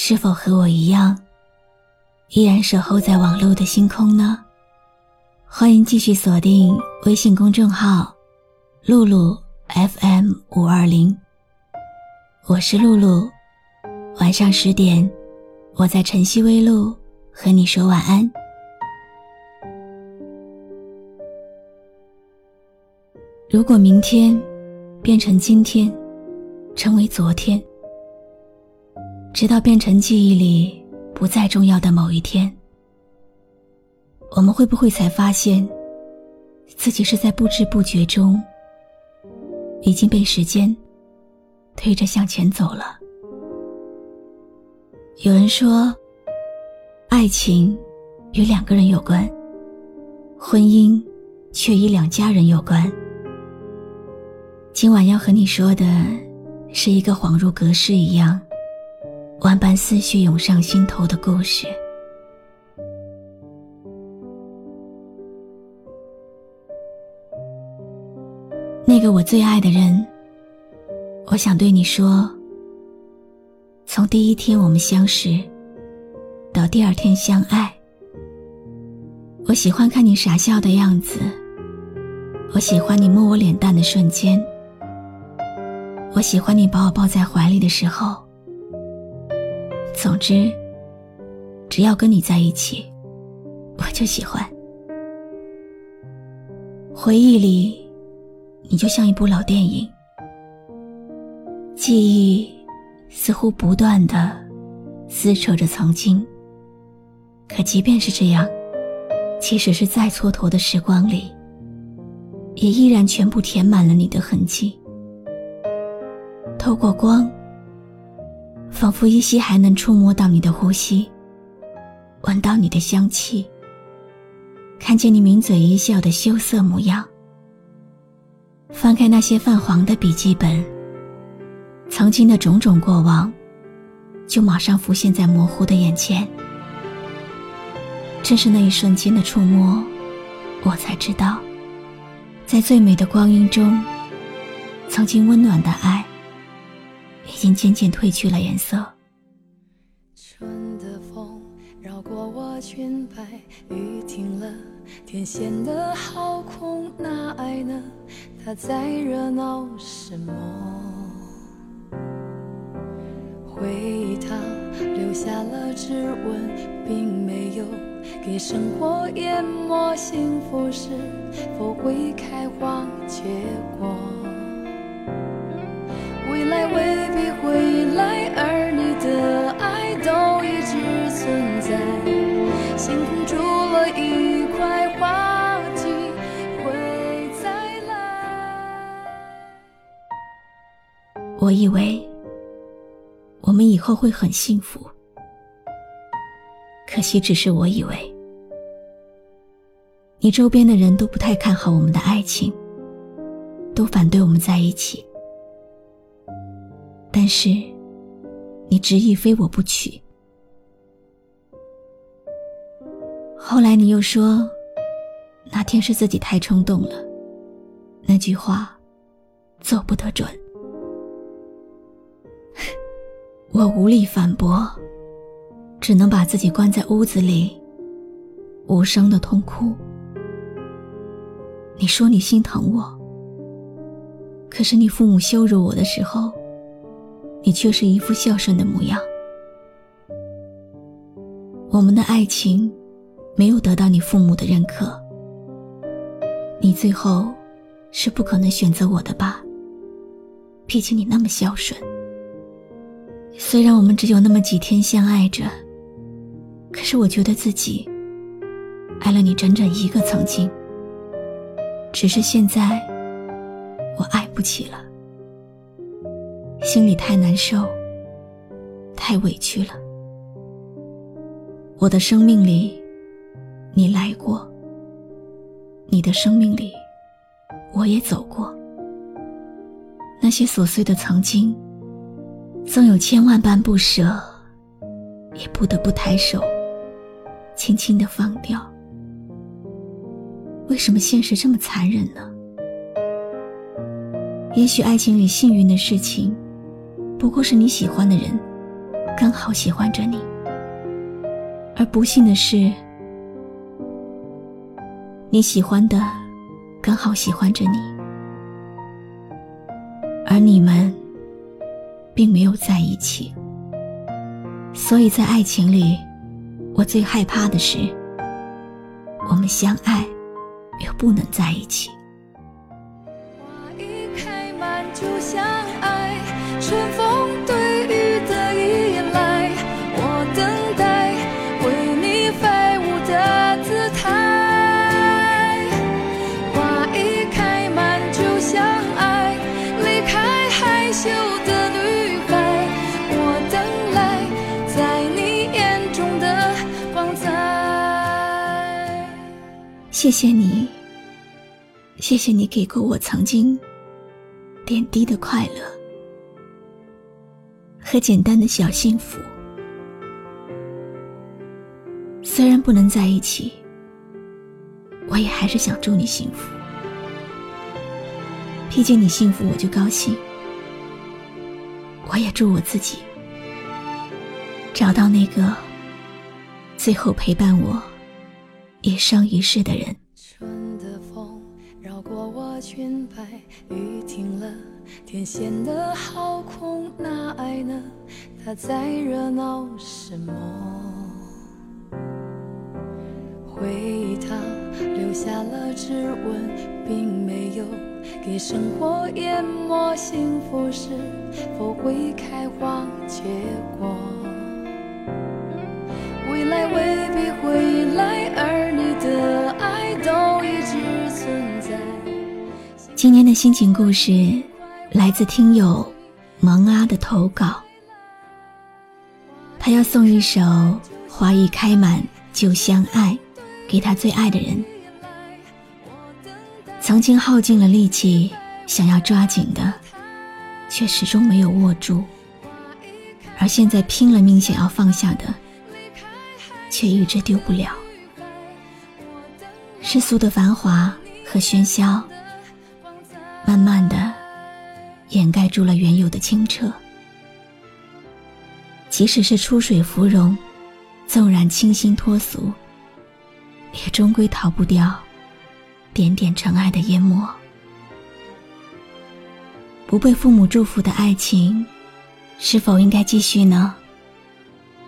是否和我一样，依然守候在网络的星空呢？欢迎继续锁定微信公众号“露露 FM 五二零”，我是露露。晚上十点，我在晨曦微露和你说晚安。如果明天变成今天，成为昨天。直到变成记忆里不再重要的某一天，我们会不会才发现，自己是在不知不觉中已经被时间推着向前走了？有人说，爱情与两个人有关，婚姻却与两家人有关。今晚要和你说的，是一个恍如隔世一样。万般思绪涌上心头的故事。那个我最爱的人，我想对你说：从第一天我们相识，到第二天相爱，我喜欢看你傻笑的样子，我喜欢你摸我脸蛋的瞬间，我喜欢你把我抱在怀里的时候。总之，只要跟你在一起，我就喜欢。回忆里，你就像一部老电影，记忆似乎不断的撕扯着曾经。可即便是这样，即使是再蹉跎的时光里，也依然全部填满了你的痕迹。透过光。仿佛依稀还能触摸到你的呼吸，闻到你的香气，看见你抿嘴一笑的羞涩模样。翻开那些泛黄的笔记本，曾经的种种过往，就马上浮现在模糊的眼前。正是那一瞬间的触摸，我才知道，在最美的光阴中，曾经温暖的爱。已经渐渐褪去了颜色。春的风绕过我裙摆雨停了天显得好空那爱呢？它在热闹什么？回忆它留下了指纹并没有给生活淹没幸福是否会开花结果。未来未必会来，而你的爱都一直存在。星空住了一块，花季会再来。我以为我们以后会很幸福，可惜只是我以为。你周边的人都不太看好我们的爱情，都反对我们在一起。是，你执意非我不娶。后来你又说，那天是自己太冲动了。那句话，做不得准。我无力反驳，只能把自己关在屋子里，无声的痛哭。你说你心疼我，可是你父母羞辱我的时候。你却是一副孝顺的模样。我们的爱情没有得到你父母的认可，你最后是不可能选择我的吧？毕竟你那么孝顺。虽然我们只有那么几天相爱着，可是我觉得自己爱了你整整一个曾经。只是现在，我爱不起了。心里太难受，太委屈了。我的生命里，你来过；你的生命里，我也走过。那些琐碎的曾经，纵有千万般不舍，也不得不抬手，轻轻的放掉。为什么现实这么残忍呢？也许爱情里幸运的事情，不过是你喜欢的人，刚好喜欢着你；而不幸的是，你喜欢的，刚好喜欢着你，而你们，并没有在一起。所以在爱情里，我最害怕的是，我们相爱。又不能在一起。花一开满就相爱，春风谢谢你。谢谢你给过我曾经点滴的快乐和简单的小幸福。虽然不能在一起，我也还是想祝你幸福。毕竟你幸福，我就高兴。我也祝我自己找到那个最后陪伴我一生一世的人。春的风绕过我裙摆，雨停了，天显得好空，那爱呢？它在热闹什么？回忆它留下了指纹，并没有给生活淹没。幸福是否会开花结果？未来未必会来，而你的爱都一直存在。今天的心情故事来自听友萌阿的投稿，他要送一首《花一开满就相爱》给他最爱的人。曾经耗尽了力气想要抓紧的，却始终没有握住；而现在拼了命想要放下的，却一直丢不了。世俗的繁华和喧嚣。慢慢的，掩盖住了原有的清澈。即使是出水芙蓉，纵然清新脱俗，也终归逃不掉点点尘埃的淹没。不被父母祝福的爱情，是否应该继续呢？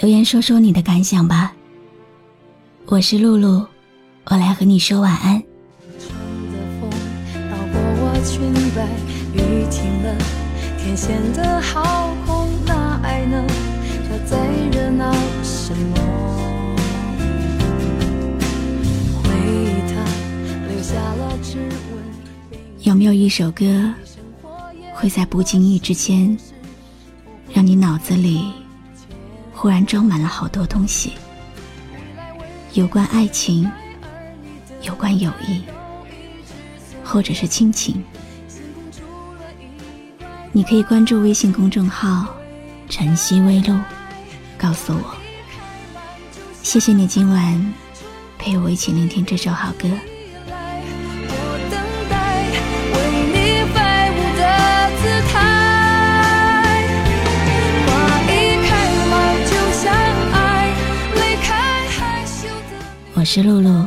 留言说说你的感想吧。我是露露，我来和你说晚安。裙摆，雨停了，天显得好空，那爱呢？它在热闹什么？回忆它留下了指纹。有没有一首歌，会在不经意之间，让你脑子里忽然装满了好多东西？有关爱情，有关友谊。或者是亲情，你可以关注微信公众号“晨曦微露”，告诉我。谢谢你今晚陪我一起聆听这首好歌。我是露露，